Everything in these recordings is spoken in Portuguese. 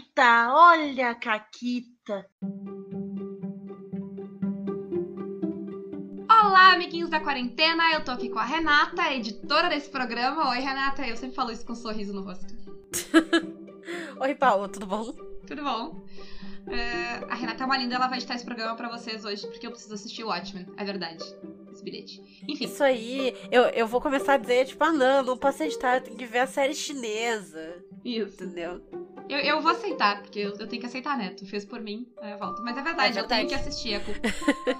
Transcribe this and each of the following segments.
Caquita, olha a Caquita. Olá, amiguinhos da quarentena, eu tô aqui com a Renata, editora desse programa. Oi, Renata, eu sempre falo isso com um sorriso no rosto. Oi, Paulo, tudo bom? Tudo bom? Uh, a Renata é uma linda, ela vai editar esse programa pra vocês hoje, porque eu preciso assistir o Watchmen, é verdade. Esse bilhete. Enfim. Isso aí, eu, eu vou começar a dizer, tipo, ah, não, não posso editar, eu tenho que ver a série chinesa. Isso. Entendeu? Eu, eu vou aceitar, porque eu, eu tenho que aceitar, né? Tu fez por mim, aí eu volto. Mas é verdade, É eu tenho verdade. que assistir a culpa.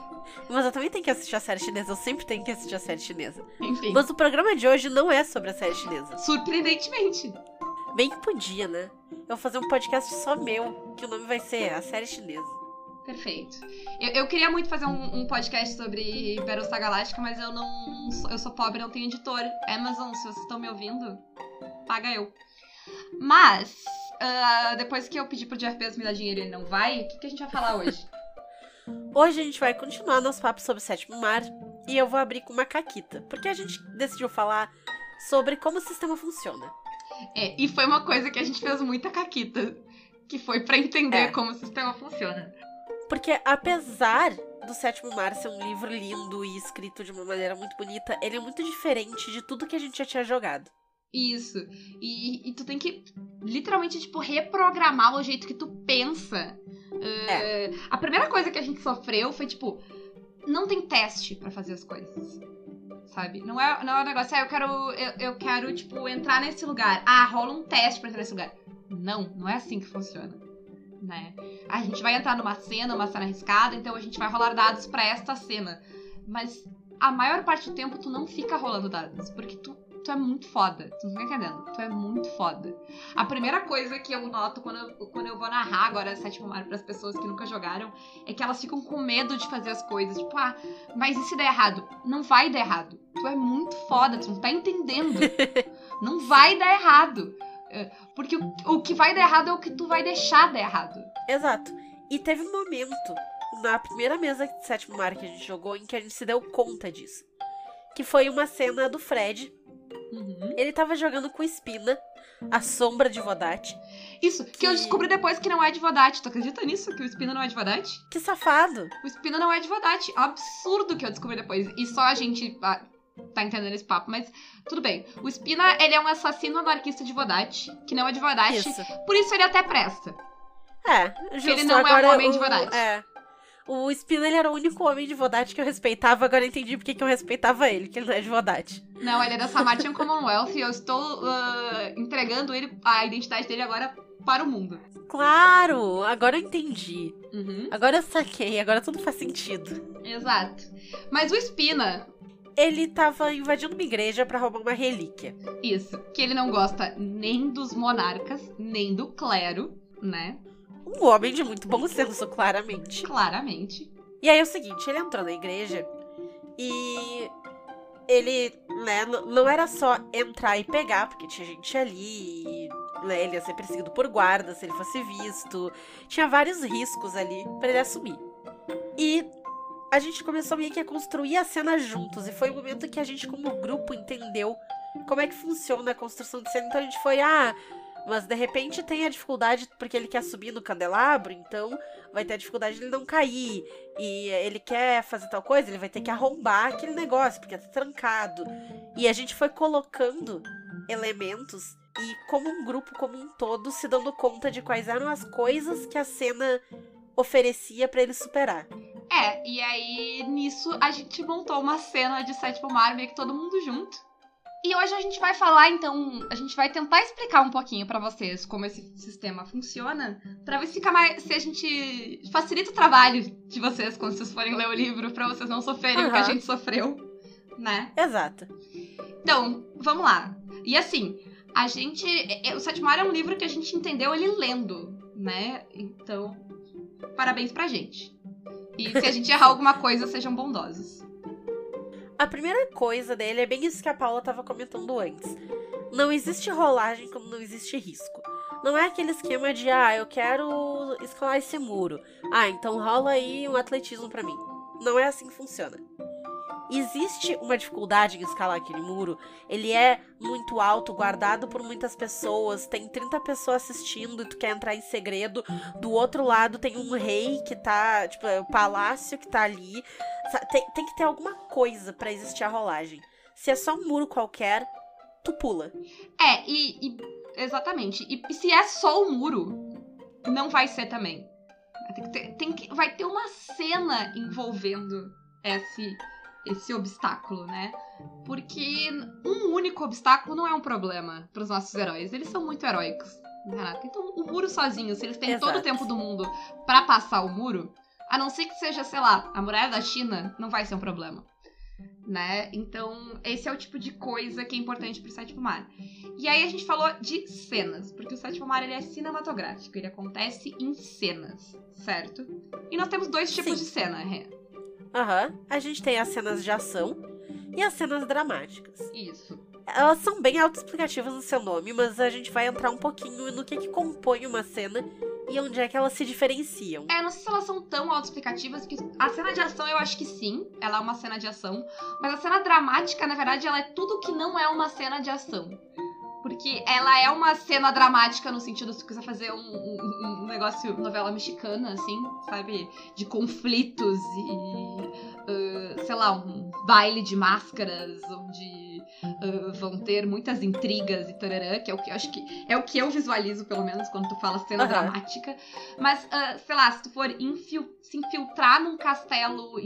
Mas eu também tenho que assistir a série chinesa, eu sempre tenho que assistir a série chinesa. Enfim. Mas o programa de hoje não é sobre a série chinesa. Surpreendentemente. Bem que podia, né? Eu vou fazer um podcast só meu, que o nome vai ser A Série Chinesa. Perfeito. Eu, eu queria muito fazer um, um podcast sobre Battlestar Galáctica, mas eu não. Eu sou pobre, não tenho editor. Amazon, se vocês estão me ouvindo, paga eu. Mas, ah, depois que eu pedi pro Jeff Bezos me dar dinheiro e ele não vai, o que, que a gente vai falar hoje? Hoje a gente vai continuar nosso papo sobre o sétimo mar e eu vou abrir com uma caquita, porque a gente decidiu falar sobre como o sistema funciona. É, e foi uma coisa que a gente fez muita caquita. Que foi pra entender É. como o sistema funciona. Porque apesar do Sétimo Mar ser um livro lindo e escrito de uma maneira muito bonita, ele é muito diferente de tudo que a gente já tinha jogado. Isso. E, e tu tem que literalmente, tipo, reprogramar o jeito que tu pensa. Eh, A primeira coisa que a gente sofreu foi, tipo, não tem teste pra fazer as coisas. Sabe? Não é, não é um negócio, ah, eu quero, eu, eu quero, tipo, entrar nesse lugar. Ah, rola um teste pra entrar nesse lugar. Não, não é assim que funciona. Né? A gente vai entrar numa cena, uma cena arriscada, então a gente vai rolar dados pra esta cena. Mas a maior parte do tempo tu não fica rolando dados, porque tu, tu é muito foda. Tu não tá entendendo? Tu é muito foda. A primeira coisa que eu noto quando eu, quando eu vou narrar agora Sétimo Mar pras pessoas que nunca jogaram é que elas ficam com medo de fazer as coisas. Tipo, ah, mas e se der errado? Não vai dar errado. Tu é muito foda, tu não tá entendendo. não vai dar errado. É, Porque o, o que vai dar errado é o que tu vai deixar dar errado. Exato. E teve um momento na primeira mesa de Sétimo Mar que a gente jogou em que a gente se deu conta disso. Que foi uma cena do Fred. Uhum. Ele tava jogando com Espina, a sombra de Vodate. Isso, que eu Que- descobri depois que não é de Vodate. Tu acredita nisso? Que o Espina não é de Vodate? Que safado! O Espina não é de Vodate. Absurdo que eu descobri depois. E só a gente ah, tá entendendo esse papo, mas tudo bem. O Espina, ele é um assassino anarquista de Vodate, que não é de Vodate. Isso. Por isso ele até presta. É, justo. ele não é um agora homem de o- Vodate. É. O ele era o único homem de Vodate que eu respeitava, agora eu entendi porque que eu respeitava ele, que ele não é de Vodate. Não, ele é da Samartian Commonwealth e eu estou ah, entregando ele, a identidade dele agora para o mundo. Claro! Agora eu entendi. Uhum, Agora eu saquei, agora tudo faz sentido. exato. Mas o Espina, Ele tava invadindo uma igreja pra roubar uma relíquia. isso, que ele não gosta nem dos monarcas, nem do clero, né? Um homem de muito bom senso, claramente. Claramente. E aí é o seguinte, ele entrou na igreja e ele, né, não era só entrar e pegar, porque tinha gente ali, e, né, ele ia ser perseguido por guardas se ele fosse visto. Tinha vários riscos ali pra ele assumir. E a gente começou meio que a construir a cena juntos, e foi o momento que a gente, como grupo, entendeu como é que funciona a construção de cena. Então a gente foi, ah, mas de repente tem a dificuldade porque ele quer subir no candelabro, então vai ter a dificuldade de ele não cair. E ele quer fazer tal coisa, ele vai ter que arrombar aquele negócio, porque tá trancado. E a gente foi colocando elementos e, como um grupo como um todo, se dando conta de quais eram as coisas que a cena oferecia pra ele superar. É, e aí nisso a gente montou uma cena de Sétimo Mar, meio que todo mundo junto. E hoje a gente vai falar, então, a gente vai tentar explicar um pouquinho pra vocês como esse sistema funciona, pra ver se fica mais, se a gente facilita o trabalho de vocês quando vocês forem ler o livro, pra vocês não sofrerem o que a gente sofreu, né? Exato. Então, vamos lá. E assim, a gente, é- é- o Sétimo Mar é um livro que a gente entendeu ele lendo, né? Então, parabéns pra gente. E se a gente errar alguma coisa, sejam bondosos. A primeira coisa dele é bem isso que a Paula tava comentando antes. Não existe rolagem como não existe risco. Não é aquele esquema de, ah, eu quero escalar esse muro. Ah, então rola aí um atletismo pra mim. Não é assim que funciona. Existe uma dificuldade em escalar aquele muro. Ele é muito alto, guardado por muitas pessoas. Tem 30 pessoas assistindo e tu quer entrar em segredo. Do outro lado tem um rei que tá, tipo, é o palácio que tá ali. Tem, tem que ter alguma coisa para existir a rolagem. Se é só um muro qualquer, tu pula. É, e, e exatamente. E, e, se é só o muro, não vai ser também. Tem que ter, tem que, vai ter uma cena envolvendo esse esse obstáculo, né? Porque um único obstáculo não é um problema para os nossos heróis. Eles são muito heróicos, Renato. Então, o muro sozinho, se eles têm Exato. todo o tempo do mundo para passar o muro, a não ser que seja, sei lá, a muralha da China, não vai ser um problema. Né? Então, esse é o tipo de coisa que é importante pro Sétimo Mar. E aí a gente falou de cenas, porque o Sétimo Mar ele é cinematográfico, ele acontece em cenas, certo? E nós temos dois tipos Sim. de cena, Rê. Aham. Uhum. A gente tem as cenas de ação e as cenas dramáticas. Isso. Elas são bem autoexplicativas no seu nome, mas a gente vai entrar um pouquinho no que, que compõe uma cena e onde é que elas se diferenciam. É, não sei se elas são tão autoexplicativas, que a cena de ação eu acho que sim, ela é uma cena de ação, mas a cena dramática, na verdade, ela é tudo que não é uma cena de ação. Porque ela é uma cena dramática no sentido se quiser fazer um, um, um, negócio, novela mexicana, assim, sabe? De conflitos e. Uh, sei lá, um baile de máscaras, onde uh, vão ter muitas intrigas e tararã, que é o que eu acho que. É o que eu visualizo, pelo menos, quando tu fala cena uhum. dramática. Mas, uh, sei lá, se tu for infil se infiltrar num castelo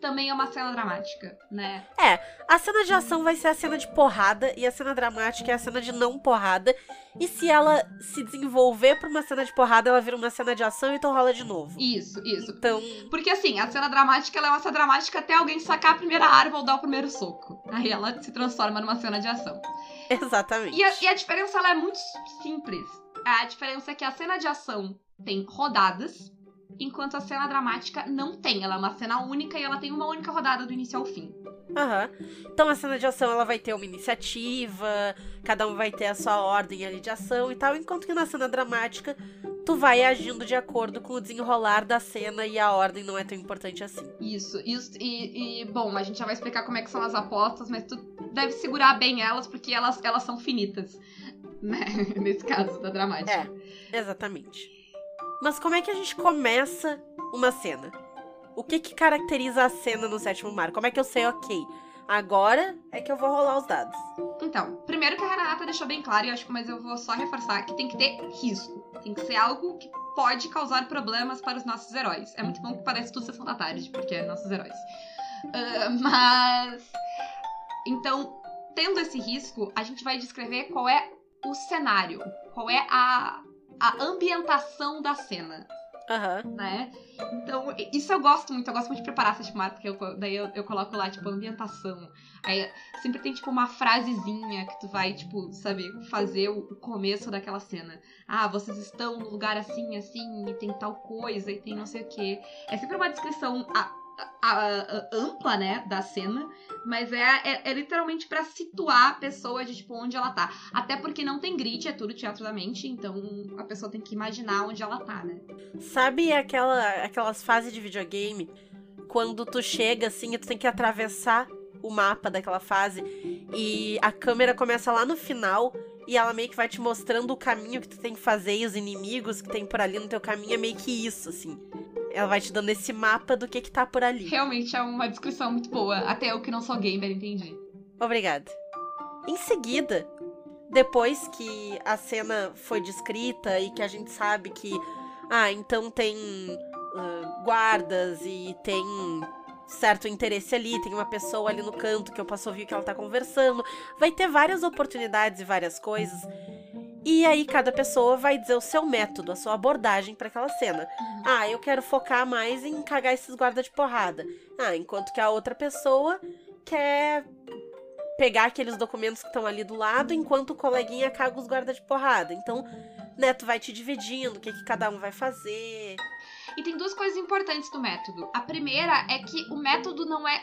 também é uma cena dramática, né? É, a cena de ação vai ser a cena de porrada e a cena dramática é a cena de não porrada. E se ela se desenvolver pra uma cena de porrada, ela vira uma cena de ação e então rola de novo. Isso, isso. Então. Porque assim, a cena dramática ela é uma cena dramática até alguém sacar a primeira arma ou dar o primeiro soco. Aí ela se transforma numa cena de ação. Exatamente. E a, e a diferença ela é muito simples. A diferença é que a cena de ação tem rodadas enquanto a cena dramática não tem. Ela é uma cena única e ela tem uma única rodada do início ao fim. Aham. Então a cena de ação ela vai ter uma iniciativa, cada um vai ter a sua ordem ali de ação e tal, enquanto que na cena dramática tu vai agindo de acordo com o desenrolar da cena e a ordem não é tão importante assim. Isso, isso e, e bom, a gente já vai explicar como é que são as apostas, mas tu deve segurar bem elas porque elas, elas são finitas, né? Nesse caso da dramática. É, exatamente. Mas como é que a gente começa uma cena? O que que caracteriza a cena no sétimo mar? Como é que eu sei, ok, agora é que eu vou rolar os dados? Então, primeiro que a Renata deixou bem claro, e acho que mas eu vou só reforçar, que tem que ter risco. Tem que ser algo que pode causar problemas para os nossos heróis. É muito bom que parece tudo sessão da tarde, porque é nossos heróis. Uh, mas. Então, tendo esse risco, a gente vai descrever qual é o cenário, qual é a, a ambientação da cena. Uhum. Né? Então, isso eu gosto muito. Eu gosto muito de preparar essa tipo, porque eu, daí eu, eu coloco lá, tipo, ambientação. Aí sempre tem, tipo, uma frasezinha que tu vai, tipo, sabe, fazer o começo daquela cena. Ah, vocês estão no lugar assim, assim, e tem tal coisa, e tem não sei o quê. É sempre uma descrição. A, a, a, ampla, né, da cena, mas é, é, é literalmente para situar a pessoa de, tipo, onde ela tá. Até porque não tem grid, é tudo teatro da mente, então a pessoa tem que imaginar onde ela tá, né? Sabe aquela, aquelas fases de videogame, quando tu chega, assim, e tu tem que atravessar o mapa daquela fase, e a câmera começa lá no final, e ela meio que vai te mostrando o caminho que tu tem que fazer e os inimigos que tem por ali no teu caminho, é meio que isso, assim. Ela vai te dando esse mapa do que que tá por ali. Realmente é uma descrição muito boa. Até eu que não sou gamer entendi. Obrigada. Em seguida, depois que a cena foi descrita e que a gente sabe que, ah, então tem uh, guardas e tem certo interesse ali, tem uma pessoa ali no canto que eu posso ouvir que ela tá conversando, vai ter várias oportunidades e várias coisas. E aí cada pessoa vai dizer o seu método, a sua abordagem para aquela cena. Ah, eu quero focar mais em cagar esses guardas de porrada. Ah, enquanto que a outra pessoa quer pegar aqueles documentos que estão ali do lado, enquanto o coleguinha caga os guardas de porrada. Então, Neto vai te dividindo, o que, que cada um vai fazer. E tem duas coisas importantes do método. A primeira é que o método não é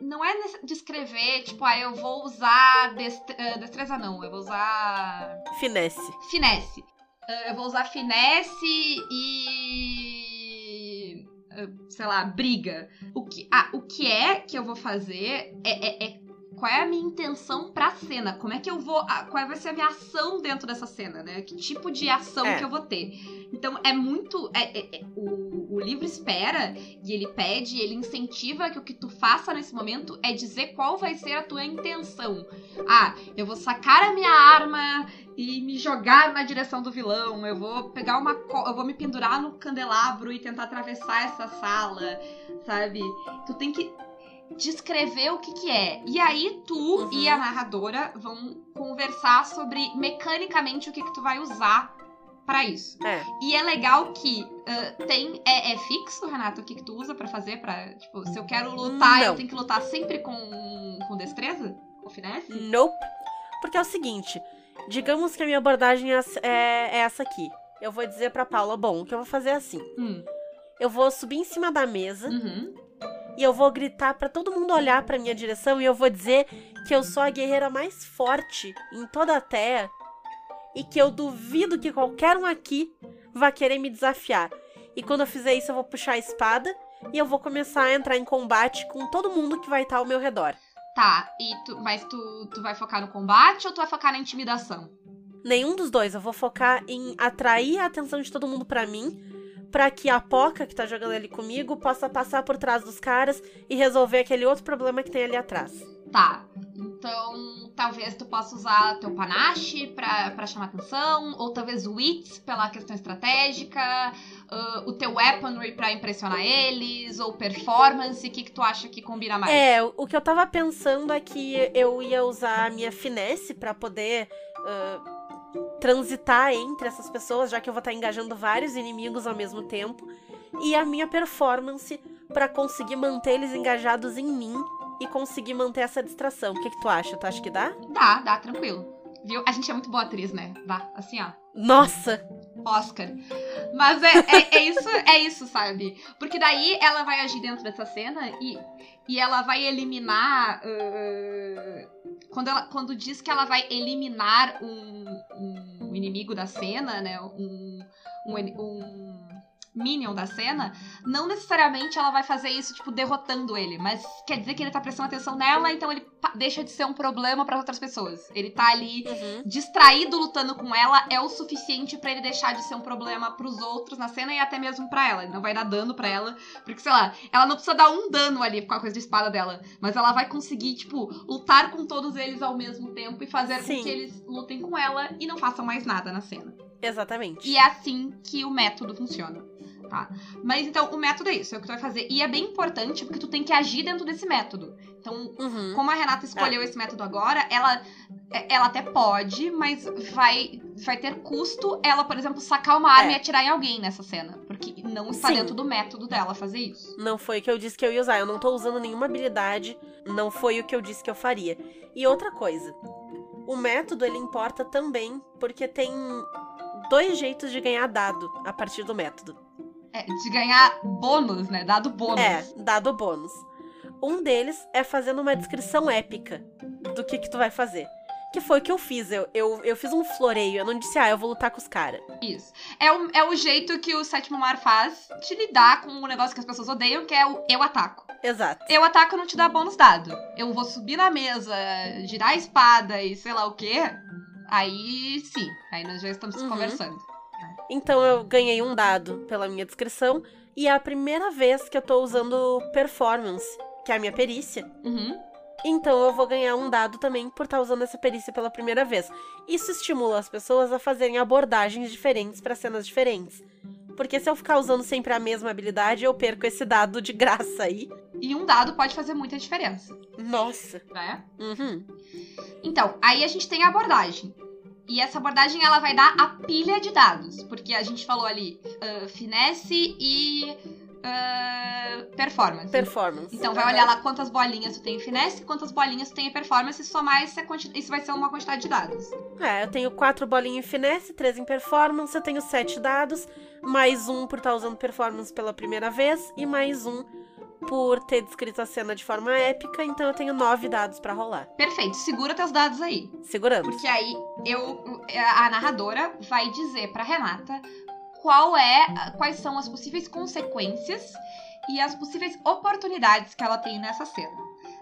não é descrever, tipo, ah, eu vou usar eh, destreza não, eu vou usar finesse. Finesse. Eh, eu vou usar finesse e uh, sei lá, briga. O que, ah, o que é que eu vou fazer é, é, é qual é a minha intenção pra cena? Como é que eu vou. Qual vai ser a minha ação dentro dessa cena, né? Que tipo de ação é. que eu vou ter? Então é muito. É, é, é, o, o livro espera e ele pede, ele incentiva que o que tu faça nesse momento é dizer qual vai ser a tua intenção. Ah, eu vou sacar a minha arma e me jogar na direção do vilão. Eu vou pegar uma. Eu vou me pendurar no candelabro e tentar atravessar essa sala, sabe? Tu tem que descrever o que que é. E aí tu uhum. e a narradora vão conversar sobre mecanicamente o que que tu vai usar para isso. É. E é legal que uh, tem é, é, fixo, Renato, o que que tu usa para fazer para, tipo, se eu quero lutar, Não. eu tenho que lutar sempre com com destreza? Com finesse? Nope. Porque é o seguinte, digamos que a minha abordagem é, é, é essa aqui. Eu vou dizer pra Paula, bom, o que eu vou fazer é assim. Hum. Eu vou subir em cima da mesa. Uhum e eu vou gritar para todo mundo olhar para minha direção e eu vou dizer que eu sou a guerreira mais forte em toda a Terra e que eu duvido que qualquer um aqui vá querer me desafiar. E quando eu fizer isso, eu vou puxar a espada e eu vou começar a entrar em combate com todo mundo que vai estar ao meu redor. Tá, e tu, mas tu, tu vai focar no combate ou tu vai focar na intimidação? Nenhum dos dois. Eu vou focar em atrair a atenção de todo mundo para mim para que a Poca, que tá jogando ali comigo, possa passar por trás dos caras e resolver aquele outro problema que tem ali atrás. Tá. Então, talvez tu possa usar teu panache pra, pra chamar atenção, ou talvez o wits pela questão estratégica, uh, o teu weaponry pra impressionar eles, ou performance, o que, que tu acha que combina mais? É, o que eu tava pensando é que eu ia usar a minha finesse para poder. Uh, transitar entre essas pessoas, já que eu vou estar engajando vários inimigos ao mesmo tempo, e a minha performance para conseguir manter eles engajados em mim e conseguir manter essa distração. O que, que tu acha? Tu acha que dá? Dá, dá, tranquilo. Viu? A gente é muito boa atriz, né? Vá, assim, ó. Nossa! Oscar. Mas é, é, é, isso, é isso, sabe? Porque daí ela vai agir dentro dessa cena e, e ela vai eliminar. Uh, quando, ela, quando diz que ela vai eliminar um, um inimigo da cena, né? Um, um, um minion da cena, não necessariamente ela vai fazer isso, tipo, derrotando ele, mas quer dizer que ele tá prestando atenção nela, então ele deixa de ser um problema para outras pessoas. Ele tá ali uhum. distraído lutando com ela, é o suficiente para ele deixar de ser um problema pros outros na cena e até mesmo para ela. Ele não vai dar dano para ela, porque, sei lá, ela não precisa dar um dano ali com a coisa de espada dela, mas ela vai conseguir, tipo, lutar com todos eles ao mesmo tempo e fazer Sim. com que eles lutem com ela e não façam mais nada na cena. Exatamente. E é assim que o método funciona tá? Mas então, o método é isso, é o que tu vai fazer. E é bem importante porque tu tem que agir dentro desse método. Então, uhum. como a Renata escolheu é. esse método agora, ela, ela até pode, mas vai, vai ter custo ela, por exemplo, sacar uma arma é. e atirar em alguém nessa cena. Porque não está Sim. dentro do método dela fazer isso. Não foi o que eu disse que eu ia usar. Eu não tô usando nenhuma habilidade. Não foi o que eu disse que eu faria. E outra coisa. O método, ele importa também porque tem dois jeitos de ganhar dado a partir do método. É, de ganhar bônus, né? Dado bônus. É, dado bônus. Um deles é fazendo uma descrição épica do que, que tu vai fazer. Que foi o que eu fiz. Eu, eu, eu fiz um floreio. Eu não disse, ah, eu vou lutar com os caras. Isso. É o, é o jeito que o sétimo mar faz de lidar com um negócio que as pessoas odeiam, que é o eu ataco. Exato. Eu ataco não te dá bônus dado. Eu vou subir na mesa, girar a espada e sei lá o quê. Aí sim. Aí nós já estamos uhum. conversando. Então eu ganhei um dado pela minha descrição e é a primeira vez que eu tô usando performance, que é a minha perícia. Uhum. Então eu vou ganhar um dado também por estar tá usando essa perícia pela primeira vez. Isso estimula as pessoas a fazerem abordagens diferentes para cenas diferentes. Porque se eu ficar usando sempre a mesma habilidade, eu perco esse dado de graça aí. E um dado pode fazer muita diferença. Nossa. Né? Uhum. Então, aí a gente tem a abordagem. E essa abordagem ela vai dar a pilha de dados, porque a gente falou ali uh, finesse e uh, performance. Performance. Então vai olhar lá quantas bolinhas tu tem em finesse, quantas bolinhas tu tem em performance, e somar essa isso vai ser uma quantidade de dados. É, eu tenho quatro bolinhas em finesse, três em performance, eu tenho sete dados, mais um por estar usando performance pela primeira vez, e mais um por ter descrito a cena de forma épica, então eu tenho nove dados para rolar. Perfeito, segura teus dados aí. Segurando. Porque aí eu a narradora vai dizer para Renata qual é, quais são as possíveis consequências e as possíveis oportunidades que ela tem nessa cena.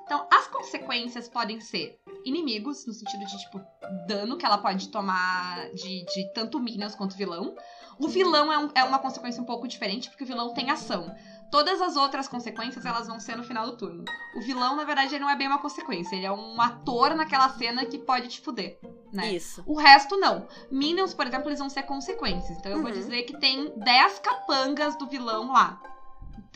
Então, as consequências podem ser inimigos, no sentido de, tipo, dano que ela pode tomar de, de tanto Minions quanto vilão. O vilão é, um- é uma consequência um pouco diferente, porque o vilão tem ação. Todas as outras consequências, elas vão ser no final do turno. O vilão, na verdade, ele não é bem uma consequência. Ele é um ator naquela cena que pode te fuder, né? Isso. O resto, não. Minions, por exemplo, eles vão ser consequências. Então eu vou Uhum. dizer que tem 10 capangas do vilão lá.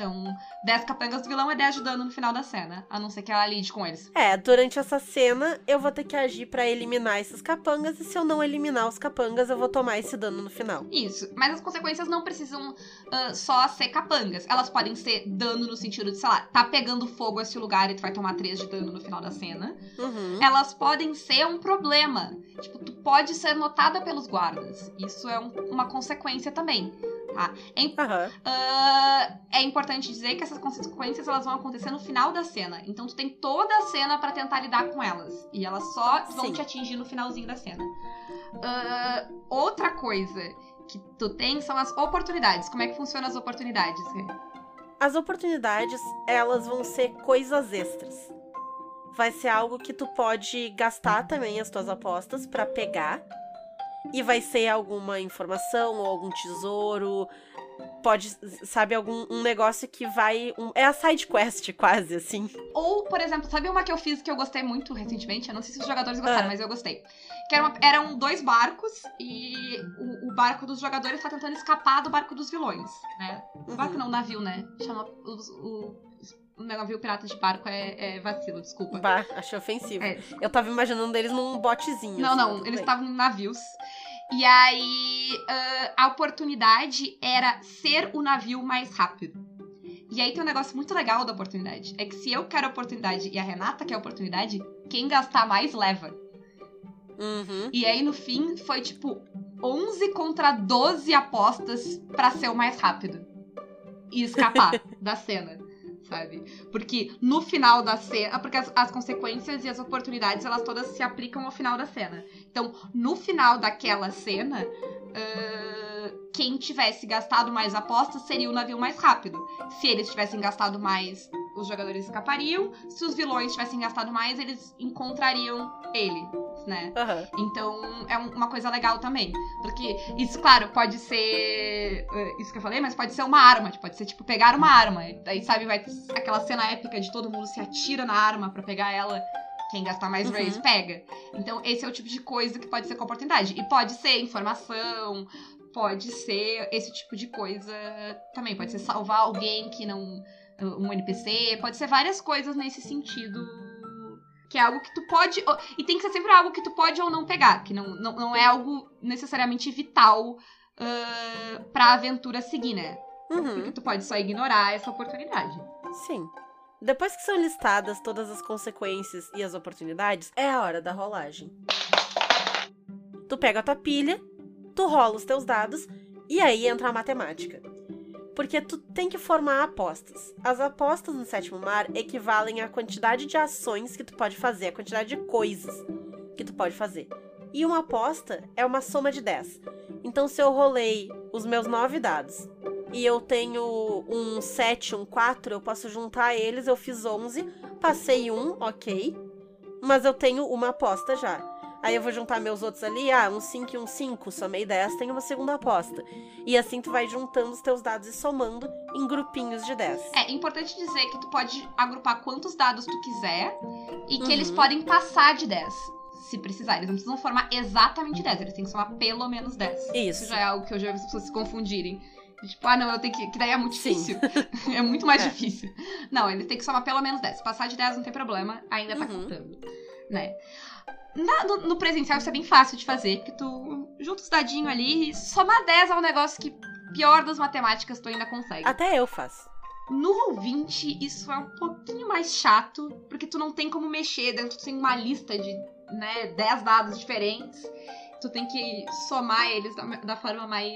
Então, 10 capangas do vilão é 10 de dano no final da cena. A não ser que ela lide com eles. É, durante essa cena eu vou ter que agir pra eliminar esses capangas e se eu não eliminar os capangas eu vou tomar esse dano no final. Isso. Mas as consequências não precisam ah, só ser capangas. Elas podem ser dano no sentido de, sei lá, tá pegando fogo esse lugar e tu vai tomar 3 de dano no final da cena. Uhum. Elas podem ser um problema. Tipo, tu pode ser notada pelos guardas. Isso é um- uma consequência também. Tá? É Aham. Ah, é importante dizer que essas consequências elas vão acontecer no final da cena. Então tu tem toda a cena pra tentar lidar com elas. E elas só vão Sim. te atingir no finalzinho da cena. Ah, outra coisa que tu tem são as oportunidades. Como é que funcionam as oportunidades? Rê? As oportunidades, elas vão ser coisas extras. Vai ser algo que tu pode gastar também as tuas apostas pra pegar. E vai ser alguma informação ou algum tesouro. Pode, sabe, algum um negócio que vai. um- é a side quest, quase, assim. Ou, por exemplo, sabe uma que eu fiz que eu gostei muito recentemente? Eu não sei se os jogadores gostaram, Ah. mas eu gostei. Que era uma- eram dois barcos e o, o barco dos jogadores tá tentando escapar do barco dos vilões, né? Uhum. Barco não, navio, né? Chama o, o navio pirata de barco é, é vacilo, desculpa. Bah, achei ofensivo. É, Eu tava imaginando eles num botezinho. não, assim, não, eles estavam em navios. E aí ah, a oportunidade era ser o navio mais rápido. E aí tem um negócio muito legal da oportunidade. É que se eu quero a oportunidade e a Renata quer a oportunidade, quem gastar mais leva. Uhum. E aí no fim foi tipo 11 contra 12 apostas pra ser o mais rápido. E escapar da cena, sabe? Porque no final da cena. Porque as, as consequências e as oportunidades, elas todas se aplicam ao final da cena. Então, no final daquela cena. ah, quem tivesse gastado mais apostas seria o navio mais rápido. Se eles tivessem gastado mais, os jogadores escapariam. Se os vilões tivessem gastado mais, eles encontrariam ele, né? Aham. Então é um- uma coisa legal também. Porque isso, claro, pode ser. eh, Isso que eu falei, mas pode ser uma arma. Pode ser tipo pegar uma arma. Daí, sabe, vai ter aquela cena épica de todo mundo se atira na arma pra pegar ela. Quem gastar mais Uhum. raise pega. Então, esse é o tipo de coisa que pode ser com oportunidade. E pode ser informação, pode ser esse tipo de coisa também. Pode ser salvar alguém que não. Um NPC, pode ser várias coisas nesse sentido. Que é algo que tu pode. E tem que ser sempre algo que tu pode ou não pegar, que não, não, não é algo necessariamente vital ah, pra aventura seguir, né? Uhum. Porque tu pode só ignorar essa oportunidade. Sim. Depois que são listadas todas as consequências e as oportunidades, é a hora da rolagem. Tu pega a tua pilha, tu rola os teus dados e aí entra a matemática. Porque tu tem que formar apostas. As apostas no sétimo mar equivalem à quantidade de ações que tu pode fazer, a quantidade de coisas que tu pode fazer. E uma aposta é uma soma de 10. Então, se eu rolei os meus 9 dados e eu tenho um 7, um 4, eu posso juntar eles, eu fiz 11, passei um, ok. Mas eu tenho uma aposta já. Aí eu vou juntar meus outros ali, ah, um 5 e um 5, somei 10, tenho uma segunda aposta. E assim tu vai juntando os teus dados e somando em grupinhos de 10. É importante dizer que tu pode agrupar quantos dados tu quiser e que Uhum. eles podem passar de 10. Se precisar. Eles não precisam formar exatamente 10, eles têm que somar pelo menos 10. Isso. já é algo que eu já vi as pessoas se confundirem. Tipo, ah, não, eu tenho que. Que daí é muito difícil. é muito mais É. difícil. Não, eles têm que somar pelo menos 10. Passar de 10 não tem problema, ainda tá Uhum. contando. Né? Na- no, no presencial isso é bem fácil de fazer, porque tu junta os dadinhos ali e somar 10 é um negócio que, pior das matemáticas, tu ainda consegue. Até eu faço. No Roll20, isso é um pouquinho mais chato, porque tu não tem como mexer dentro, tu tem uma lista de, né, 10 dados diferentes. Tu tem que somar eles da, da forma mais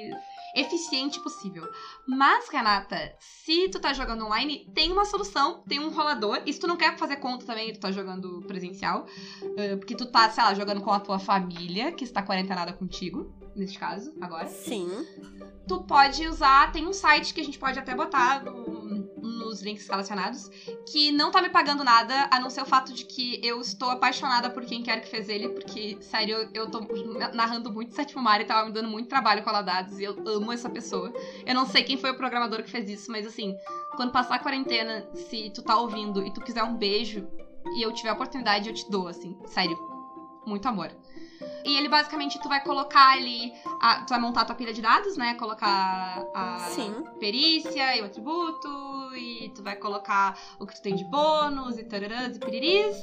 eficiente possível. Mas, Renata, se tu tá jogando online, tem uma solução, tem um rolador. E se tu não quer fazer conta também, tu tá jogando presencial, porque tu tá, sei lá, jogando com a tua família, que está quarentenada contigo, neste caso, agora Sim. tu pode usar. Tem um site que a gente pode até botar no- nos links relacionados, que não tá me pagando nada, a não ser o fato de que eu estou apaixonada por quem quer que fez ele, porque, sério, eu, eu tô narrando muito Sétimo Mar e tava me dando muito trabalho com a Ladados, e eu amo essa pessoa. Eu não sei quem foi o programador que fez isso, mas assim, quando passar a quarentena, se tu tá ouvindo e tu quiser um beijo, e eu tiver a oportunidade, eu te dou, assim, sério. Muito amor. E ele basicamente tu vai colocar ali. A, tu vai montar a tua pilha de dados, né? Colocar a Sim. perícia e o atributo. E tu vai colocar o que tu tem de bônus e tararãs e piriris.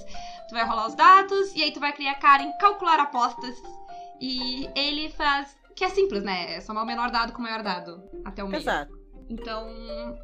Tu vai rolar os dados. E aí tu vai criar cara em calcular apostas. E ele faz. Que é simples, né? É somar o menor dado com o maior dado. Até o meio. Exato. Então,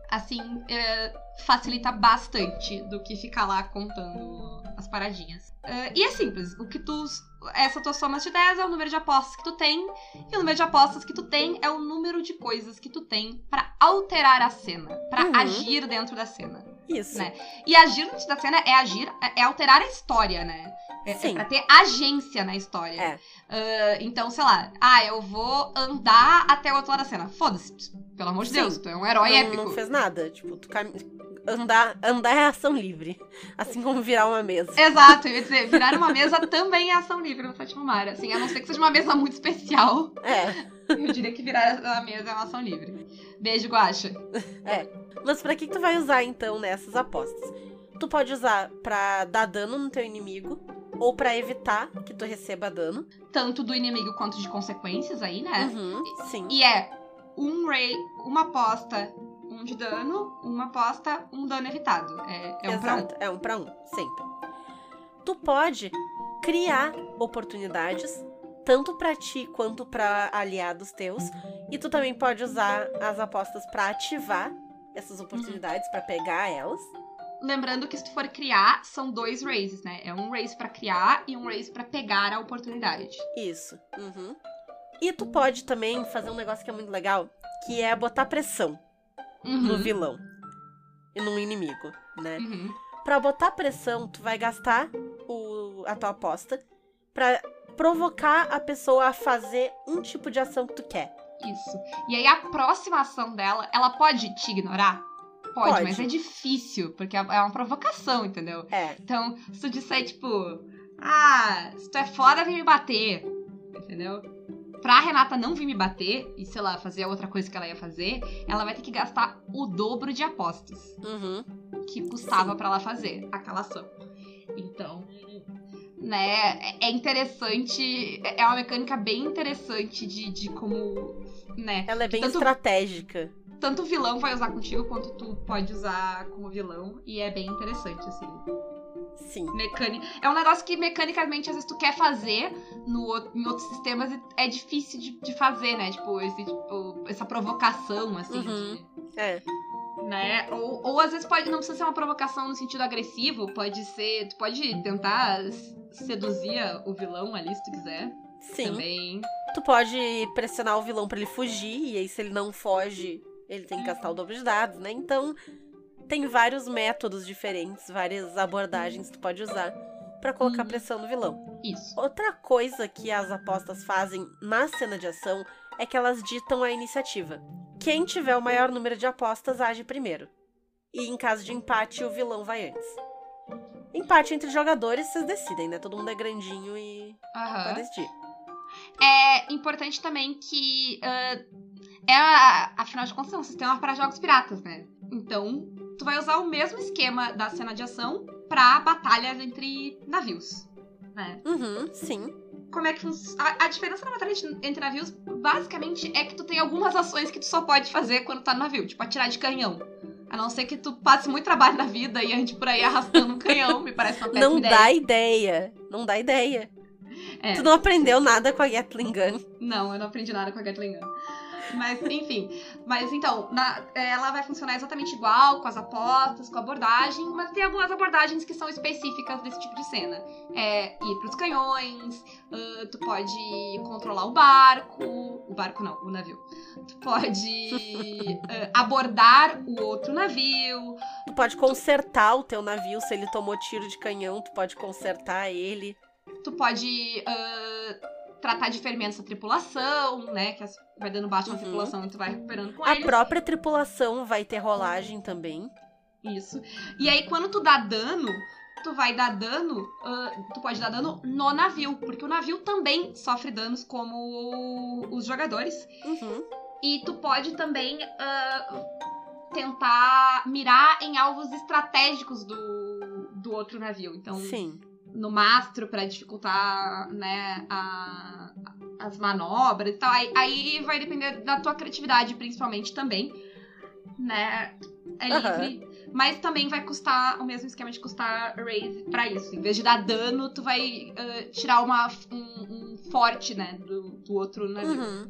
assim, é, facilita bastante do que ficar lá contando as paradinhas. É, e é simples, o que tu. Essa tua soma de 10 é o número de apostas que tu tem, e o número de apostas que tu tem é o número de coisas que tu tem pra alterar a cena, pra Uhum. agir dentro da cena. Isso. Né? E agir dentro da cena é agir, é alterar a história, né? É, é Sim. pra ter agência na história. É. Ah, então, sei lá, ah, eu vou andar até o outro lado da cena. Foda-se, pelo amor de Sim. Deus, tu é um herói não, épico. não fez nada. Tipo, tu cam... andar, andar é ação livre. Assim como virar uma mesa. Exato, eu ia dizer, virar uma mesa também é ação livre no Sétimo Mar. Assim, a não ser que seja uma mesa muito especial, É. eu diria que virar a mesa é uma ação livre. Beijo, Guaxa. Mas pra que que tu vai usar, então, nessas apostas? Tu pode usar pra dar dano no teu inimigo, ou pra evitar que tu receba dano. Tanto do inimigo quanto de consequências aí, né? Uhum, sim. E é um ray, uma aposta, um de dano, uma aposta, um dano evitado. É, é um pra um. É um pra um, sempre. Tu pode criar oportunidades, tanto pra ti quanto pra aliados teus, e tu também pode usar as apostas pra ativar essas oportunidades, pra pegar elas. Lembrando que se tu for criar, são dois raises, né? É um raise pra criar e um raise pra pegar a oportunidade. Isso. Uhum. E tu pode também fazer um negócio que é muito legal, que é botar pressão no Uhum. vilão e no inimigo, né? Uhum. Pra botar pressão, tu vai gastar o, a tua aposta pra provocar a pessoa a fazer um tipo de ação que tu quer. Isso. E aí a próxima ação dela, ela pode te ignorar? Pode, Pode. mas é difícil, porque é uma provocação, entendeu? É, Então, se tu disser, tipo, ah, se tu é foda, vem me bater, entendeu? Pra Renata não vir me bater e, sei lá, fazer a outra coisa que ela ia fazer, ela vai ter que gastar o dobro de apostas uhum. que custava pra ela fazer aquela ação. Então, né, é- interessante, é uma mecânica bem interessante de, de como, né, Ela é bem Tanto- estratégica. tanto o vilão vai usar contigo quanto tu pode usar com o vilão e é bem interessante, assim. Sim. Mecânica. É um negócio que mecanicamente às vezes tu quer fazer no, em outros sistemas e é difícil de, de fazer, né? Tipo, esse, tipo, essa provocação, assim, Uhum. de- É. né? Ou, ou às vezes pode não precisa ser uma provocação no sentido agressivo, pode ser. Tu pode tentar seduzir o vilão ali, se tu quiser. Sim. Também. Tu pode pressionar o vilão pra ele fugir, e aí se ele não foge, ele tem que gastar o dobro de dados, né? Então, tem vários métodos diferentes, várias abordagens que tu pode usar pra colocar Uhum. pressão no vilão. Isso. Outra coisa que as apostas fazem na cena de ação é que elas ditam a iniciativa. Quem tiver o maior número de apostas age primeiro. E em caso de empate, o vilão vai antes. Empate entre jogadores, vocês decidem, né? Todo mundo é grandinho e Aham. vai decidir. É importante também que. ah, é afinal de contas, é um sistema para jogos piratas, né? Então, tu vai usar o mesmo esquema da cena de ação pra batalhas entre navios. Né? Uhum, sim. Como é que? A, a diferença na batalha entre navios, basicamente, é que tu tem algumas ações que tu só pode fazer quando tá no navio, tipo atirar de canhão. A não ser que tu passe muito trabalho na vida e ande por aí arrastando um canhão, me parece uma péssima Não ideia. dá ideia. Não dá ideia. É. Tu não aprendeu nada com a Gatling Gun. Não, eu não aprendi nada com a Gatling Gun. Mas, enfim. Mas então, na- ela vai funcionar exatamente igual, com as apostas, com a abordagem, mas tem algumas abordagens que são específicas desse tipo de cena. É ir pros canhões, ah, tu pode controlar o barco. O barco não, o navio. Tu pode ah, abordar o outro navio. Tu pode consertar o teu navio. Se ele tomou tiro de canhão, tu pode consertar ele. Tu pode ah, tratar de ferimentos da tripulação, né? Que as- vai dando baixo na Uhum. tripulação e tu vai recuperando com A eles. própria tripulação vai ter rolagem também. Isso. E aí, quando tu dá dano, tu vai dar dano, uh, tu pode dar dano no navio, porque o navio também sofre danos como os jogadores. Uhum. E tu pode também uh, tentar mirar em alvos estratégicos do, do outro navio. Então, Sim. No mastro para dificultar, né, a, as manobras e tal. Aí, aí, vai depender da tua criatividade, principalmente também, né? É livre. Mas também vai custar o mesmo esquema de custar raise pra isso. Em vez de dar dano, tu vai ah, tirar uma, um, um forte, né, do, do outro navio. Uhum.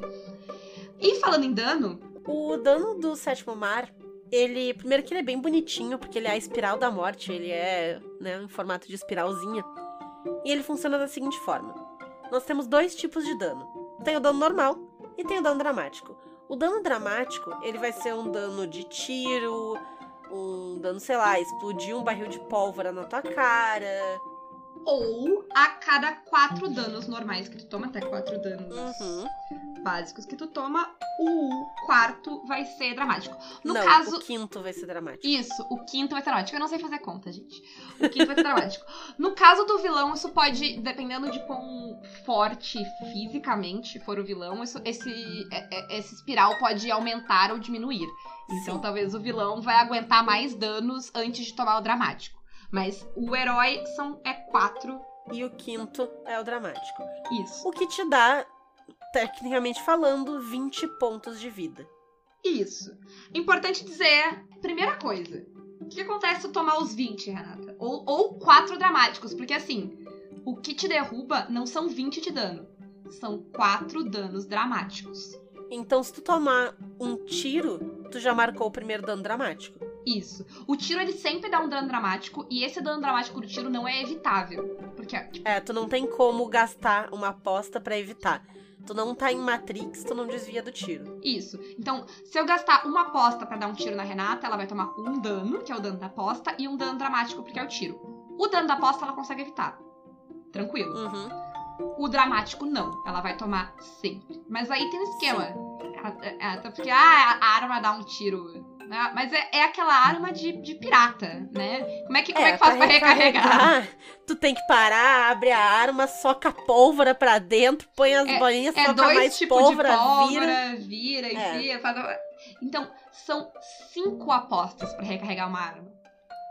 E falando em dano, O dano do sétimo mar, ele. Primeiro que ele é bem bonitinho, porque ele é a espiral da morte, ele é, né, em formato de espiralzinha. E ele funciona da seguinte forma: nós temos dois tipos de dano. Tem o dano normal e tem o dano dramático. O dano dramático, ele vai ser um dano de tiro, um dano, sei lá, explodir um barril de pólvora na tua cara. ou a cada quatro danos normais que tu toma, até quatro danos Uhum. Básicos que tu toma, o quarto vai ser dramático. No Não, caso. o quinto vai ser dramático. Isso, o quinto vai ser dramático. Eu não sei fazer conta, gente. O quinto vai ser dramático. No caso do vilão, isso pode, dependendo de quão forte fisicamente for o vilão, isso- esse, é- é- esse espiral pode aumentar ou diminuir. Então Sim. talvez o vilão vai aguentar mais danos antes de tomar o dramático. Mas o herói são, é quatro. E o quinto é o dramático. Isso. O que te dá, tecnicamente falando, 20 pontos de vida. Isso. Importante dizer, primeira coisa. O que acontece se tu tomar os 20, Renata? Ou, ou 4 dramáticos, porque assim, o que te derruba não são 20 de dano. São 4 danos dramáticos. Então, se tu tomar um tiro, tu já marcou o primeiro dano dramático. Isso. O tiro ele sempre dá um dano dramático e esse dano dramático do tiro não é evitável. Porque É, tu não tem como gastar uma aposta pra evitar. Tu não tá em Matrix, tu não desvia do tiro. Isso. Então, se eu gastar uma aposta pra dar um tiro na Renata, ela vai tomar um dano, que é o dano da aposta, e um dano dramático, porque é o tiro. O dano da aposta ela consegue evitar. Tranquilo. Uhum. O dramático não. Ela vai tomar sempre. Mas aí tem um esquema. Ela- é- é- porque ah, a arma dá um tiro. Né? Mas é, é aquela arma de, de pirata, né? Como é que, como é, que faz pra recarregar? Tu tem que parar, abre a arma, soca a pólvora pra dentro, põe as bolinhas, É soca mais tipos pólvora, pólvora, vira. vira, É. enfia, faz... Então, são cinco apostas pra recarregar uma arma.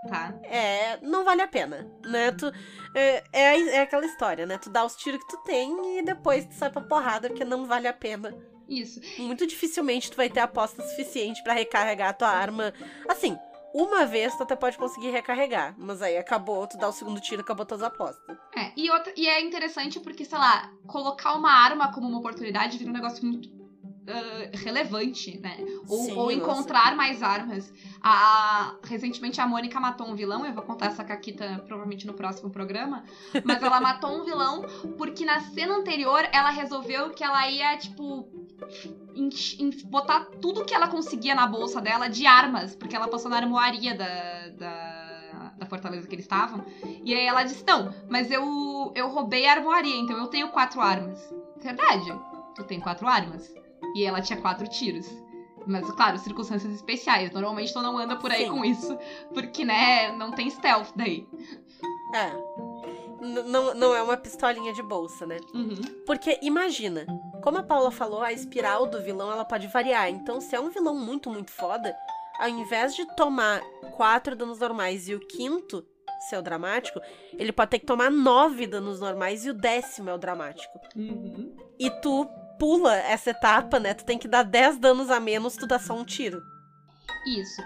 Tá? É, não vale a pena, né? Tu, é, é, é aquela história, né? Tu dá os tiros que tu tem e depois tu sai pra porrada, porque não vale a pena. Isso. Muito dificilmente tu vai ter aposta suficiente pra recarregar a tua arma. Assim, uma vez tu até pode conseguir recarregar, mas aí acabou, tu dá o segundo tiro, acabou tuas apostas. É, e, outra, e é interessante porque, sei lá, colocar uma arma como uma oportunidade vira um negócio muito ah, relevante, né? Ou, Sim, ou nossa. encontrar mais armas. A, recentemente a Mônica matou um vilão, eu vou contar essa caquita provavelmente no próximo programa. Mas ela matou um vilão porque na cena anterior ela resolveu que ela ia, tipo. Ench- ench- botar tudo que ela conseguia na bolsa dela de armas, porque ela passou na armoaria da, da, da fortaleza que eles estavam. E aí ela disse: Não, mas eu, eu roubei a armoaria, então eu tenho quatro armas. Verdade, tu tem quatro armas. E ela tinha quatro tiros. Mas, claro, circunstâncias especiais. Normalmente tu não anda por aí Sim. com isso, porque, né, não tem stealth daí. É. N- não, não é uma pistolinha de bolsa, né? Uhum. Porque imagina, como a Paula falou, a espiral do vilão ela pode variar. Então, se é um vilão muito, muito foda, ao invés de tomar quatro danos normais e o quinto ser o dramático, ele pode ter que tomar nove danos normais e o décimo é o dramático. Uhum. E tu pula essa etapa, né? Tu tem que dar 10 danos a menos, tu dá só um tiro. Isso.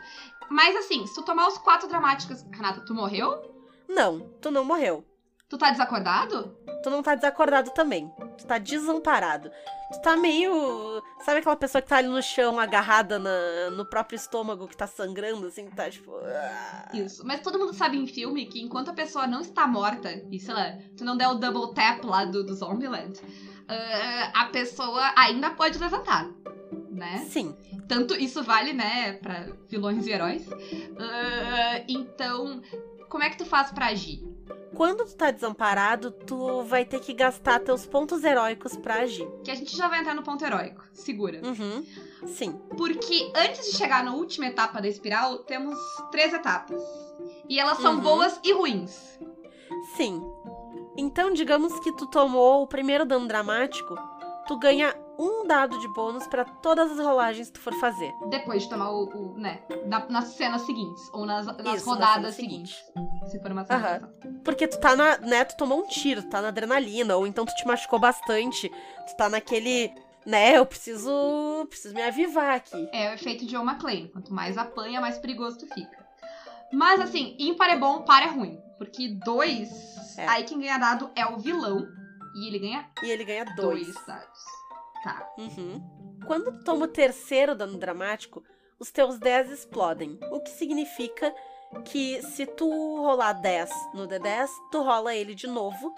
Mas assim, se tu tomar os quatro dramáticos. Renata, tu morreu? Não, tu não morreu. Tu tá desacordado? Tu não tá desacordado também. Tu tá desamparado. Tu tá meio. Sabe aquela pessoa que tá ali no chão, agarrada na- no próprio estômago, que tá sangrando, assim, que tá tipo. ah. Isso. Mas todo mundo sabe em filme que enquanto a pessoa não está morta, e sei lá, tu não der o double tap lá do, do Zombieland, ah, a pessoa ainda pode levantar. Né? Sim. Tanto isso vale, né, pra vilões e heróis. Ah, então, como é que tu faz pra agir? Quando tu tá desamparado, tu vai ter que gastar teus pontos heróicos pra agir. Que a gente já vai entrar no ponto heróico. Segura. Uhum. Sim. Porque antes de chegar na última etapa da espiral, temos três etapas. E elas são Uhum. boas e ruins. Sim. Então, digamos que tu tomou o primeiro dano dramático, tu ganha um dado de bônus pra todas as rolagens que tu for fazer. Depois de tomar o. o- né? na- nas cenas seguintes. Ou nas, nas Isso, na rodadas cena seguintes. Se for uma. Aham. Porque tu tá na, né, tu tomou um tiro, tu tá na adrenalina, ou então tu te machucou bastante, tu tá naquele, né, eu preciso, preciso me avivar aqui. É o efeito de John McClane. Quanto mais apanha, mais perigoso tu fica. Mas assim, ímpar é bom, par é ruim. Porque dois. É. Aí quem ganha dado é o vilão. E ele ganha E ele ganha dois, dois. dados. Tá. Uhum. Quando tu toma o terceiro dano dramático, os teus 10 explodem. O que significa que se tu rolar 10 no D10, tu rola ele de novo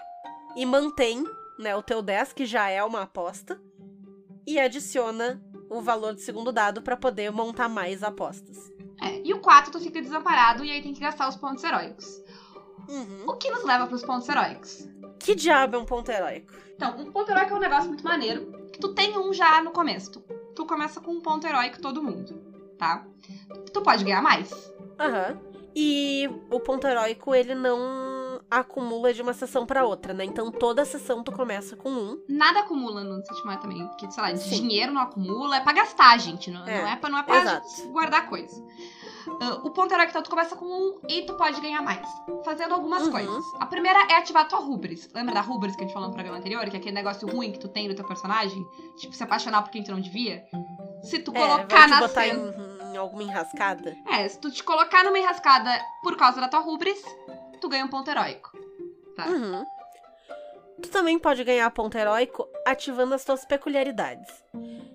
e mantém né, o teu 10, que já é uma aposta, e adiciona o valor do segundo dado pra poder montar mais apostas. É, e o 4 tu fica desamparado e aí tem que gastar os pontos heróicos. Uhum. O que nos leva pros pontos heróicos? Que diabo é um ponto heróico? Então, um ponto heróico é um negócio muito maneiro, que tu tem um já no começo. Tu, tu começa com um ponto heróico todo mundo, tá? Tu pode ganhar mais. Aham. E o ponto heróico, ele não acumula de uma sessão pra outra, né? Então toda sessão tu começa com um. Nada acumula no Sétimo também, porque, sei lá, Sim. dinheiro não acumula, é pra gastar, gente. Não É, não é pra, não é pra exato. guardar coisa. Ah, o ponto heróico, então, tu começa com um e tu pode ganhar mais. Fazendo algumas Uhum. coisas. A primeira é ativar tua rubris. Lembra da rubris que a gente falou no programa anterior? Que é aquele negócio ruim que tu tem no teu personagem? Tipo, se apaixonar por quem tu não devia? Se tu É, colocar te na botar em, em alguma enrascada. É, se tu te colocar numa enrascada por causa da tua rubris, tu ganha um ponto heróico. Tá. Uhum. Tu também pode ganhar ponto heróico ativando as tuas peculiaridades.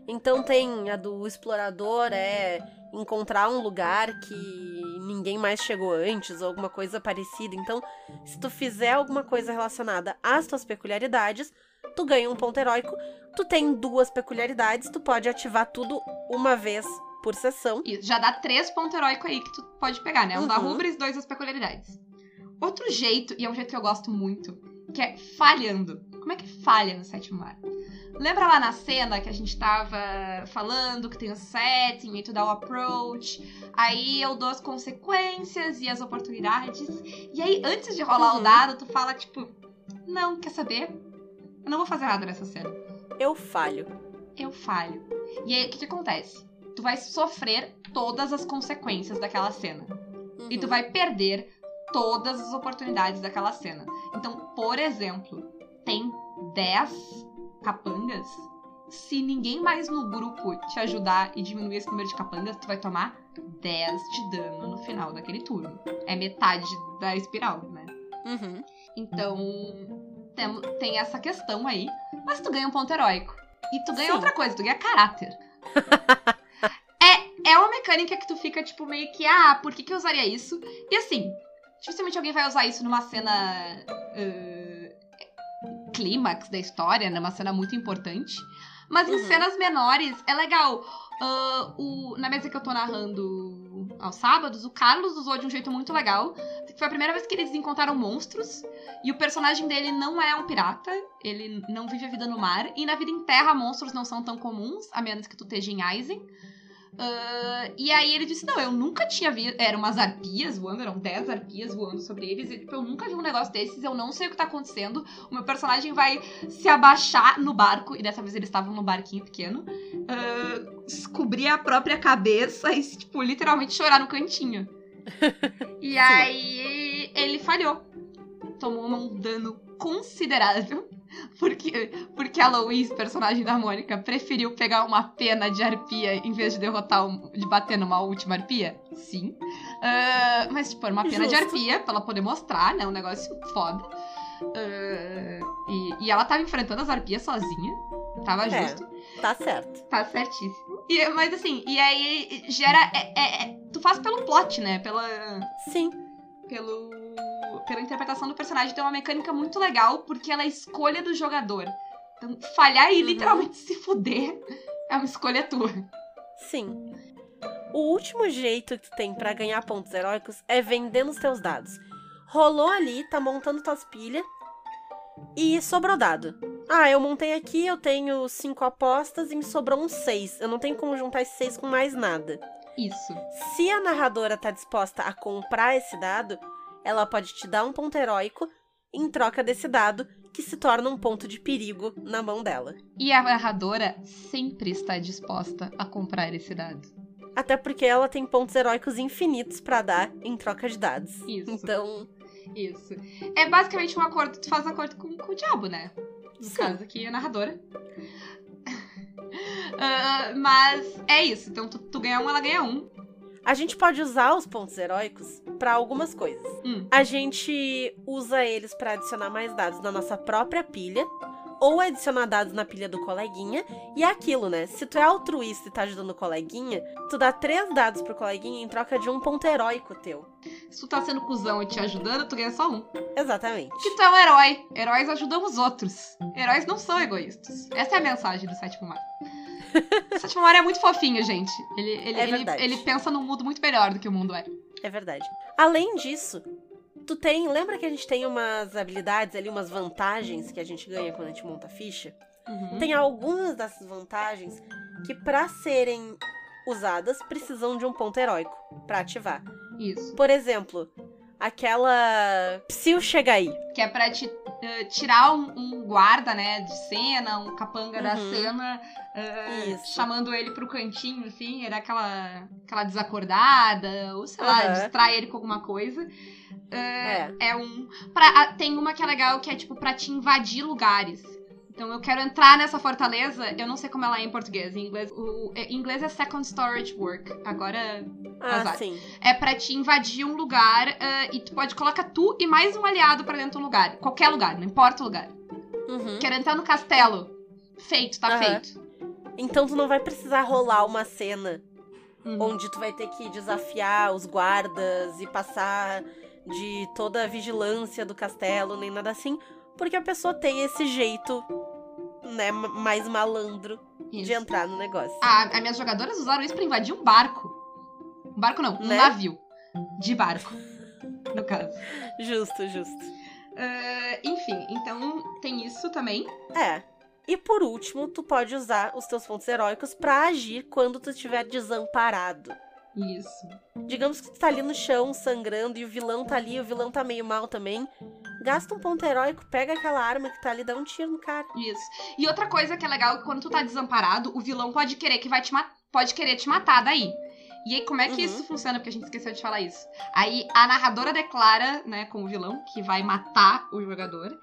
Então tem a do explorador, é encontrar um lugar que ninguém mais chegou antes, ou alguma coisa parecida. Então, se tu fizer alguma coisa relacionada às tuas peculiaridades, tu ganha um ponto heróico. Tu tem duas peculiaridades, tu pode ativar tudo uma vez por sessão. Isso, já dá três pontos heróicos aí que tu pode pegar, né? Um da Uhum. rubris, dois das peculiaridades. Outro jeito, e é um jeito que eu gosto muito, que é falhando. Como é que falha no sétimo mar? Lembra lá na cena que a gente tava falando que tem o setting e tu dá o approach, aí eu dou as consequências e as oportunidades, e aí antes de rolar o Uhum. dado, tu fala tipo, não, quer saber? Eu não vou fazer nada nessa cena. Eu falho. Eu falho. E aí o que, que acontece? Tu vai sofrer todas as consequências daquela cena. E tu Uhum. vai perder todas as oportunidades daquela cena. Então, por exemplo, tem 10 capangas. Se ninguém mais no grupo te ajudar e diminuir esse número de capangas, tu vai tomar 10 de dano no final daquele turno. É metade da espiral, né? Uhum. Então, tem, tem essa questão aí. Mas tu ganha um ponto heróico. E tu ganha Sim. outra coisa, tu ganha caráter. é, uma mecânica que tu fica, tipo, meio que, ah, por que, que eu usaria isso? E assim, dificilmente alguém vai usar isso numa cena. ah, clímax da história, numa cena muito importante. Mas em Uhum. cenas menores é legal. Ah, o- na mesa que eu tô narrando aos sábados, o Carlos usou de um jeito muito legal. Foi a primeira vez que eles encontraram monstros. E o personagem dele não é um pirata. Ele não vive a vida no mar. E na vida em terra, monstros não são tão comuns, a menos que tu esteja em Eisen. Ah, e aí ele disse: Não, eu nunca tinha visto. Eram umas arpias voando, eram 10 arpias voando sobre eles. E, tipo, eu nunca vi um negócio desses, eu não sei o que tá acontecendo. O meu personagem vai se abaixar no barco. E dessa vez eles estavam num barquinho pequeno. ah, descobrir a própria cabeça e, tipo, literalmente chorar no cantinho. e aí ele falhou. Tomou um dano considerável. Porque, porque a Louise, personagem da Mônica, preferiu pegar uma pena de arpia em vez de derrotar, um, de bater numa última arpia? Sim. Ah, mas, tipo, era uma pena de Justo. arpia pra ela poder mostrar, né? Um negócio foda. Ah, e, e ela tava enfrentando as arpias sozinha. Tava É. justo. Tá certo. Tá certíssimo. E, mas assim, e aí gera. é- é- é- tu faz pelo plot, né? Pela. Sim. Pelo. Pela interpretação do personagem. Tem uma mecânica muito legal, porque ela é a escolha do jogador. Então, falhar e Uhum. literalmente se fuder é uma escolha tua. Sim. O último jeito que tu tem pra ganhar pontos heróicos é vendendo os teus dados. Rolou ali, tá montando tuas pilhas e sobrou dado. Ah, eu montei aqui, eu tenho cinco apostas e me sobrou um seis. Eu não tenho como juntar esses seis com mais nada. Isso. Se a narradora tá disposta a comprar esse dado, ela pode te dar um ponto heróico em troca desse dado, que se torna um ponto de perigo na mão dela. E a narradora sempre está disposta a comprar esse dado. Até porque ela tem pontos heróicos infinitos pra dar em troca de dados. Isso. Então, Isso. É basicamente um acordo, tu faz acordo com, com o diabo, né? No sim. caso aqui, a narradora. Ah, mas é isso. Então tu, tu ganha um, ela ganha um. A gente pode usar os pontos heróicos pra algumas coisas. Hum. A gente usa eles pra adicionar mais dados na nossa própria pilha, ou adicionar dados na pilha do coleguinha. E é aquilo, né? Se tu é altruísta e tá ajudando o coleguinha, tu dá três dados pro coleguinha em troca de um ponto heróico teu. Se tu tá sendo cuzão e te ajudando, tu ganha só um. Exatamente. Porque tu é um herói. Heróis ajudam os outros. Heróis não são egoístas. Essa é a mensagem do Sétimo Mar. Sétimo Mar é muito fofinho, gente. Ele, ele, É ele, ele pensa num mundo muito melhor do que o mundo é. É verdade. Além disso, tu tem. Lembra que a gente tem umas habilidades ali, umas vantagens que a gente ganha quando a gente monta a ficha? Uhum. Tem algumas dessas vantagens que, pra serem usadas, precisam de um ponto heróico pra ativar. Isso. Por exemplo, aquela. Psil chega aí. Que é pra te eh, tirar um, um guarda, né, de cena, um capanga da Uhum. cena, eh, Isso. chamando ele pro cantinho, assim, era aquela, aquela desacordada, ou sei lá, Aham. distrai ele com alguma coisa. Eh, É. é um. pra- tem uma que é legal que é tipo pra te invadir lugares. Então eu quero entrar nessa fortaleza, eu não sei como ela é em português. Em inglês, o, é- em inglês é Second Storage Work. Agora Ah, Azar. sim. é pra te invadir um lugar ah, e tu pode colocar tu e mais um aliado pra dentro do lugar. Qualquer lugar, não importa o lugar. Uhum. Quero entrar no castelo. Feito, tá Aham. feito. Então tu não vai precisar rolar uma cena Uhum. onde tu vai ter que desafiar os guardas e passar de toda a vigilância do castelo, nem nada assim, porque a pessoa tem esse jeito, né, ma- mais malandro de Isso. entrar no negócio. Ah, as minhas jogadoras usaram isso pra invadir um barco. Um barco não, um Né? navio. De barco. No caso. Justo, justo. Ah, enfim, então tem isso também. É. E por último, tu pode usar os teus pontos heróicos pra agir quando tu estiver desamparado. Isso. Digamos que tu tá ali no chão sangrando e o vilão tá ali, o vilão tá meio mal também. Gasta um ponto heróico, pega aquela arma que tá ali, dá um tiro no cara. Isso. E outra coisa que é legal é que quando tu tá desamparado, o vilão pode querer que vai te pode querer te matar daí. E aí, como é que Uhum. isso funciona? Porque a gente esqueceu de falar isso. Aí a narradora declara, né, com o vilão, que vai matar o jogador.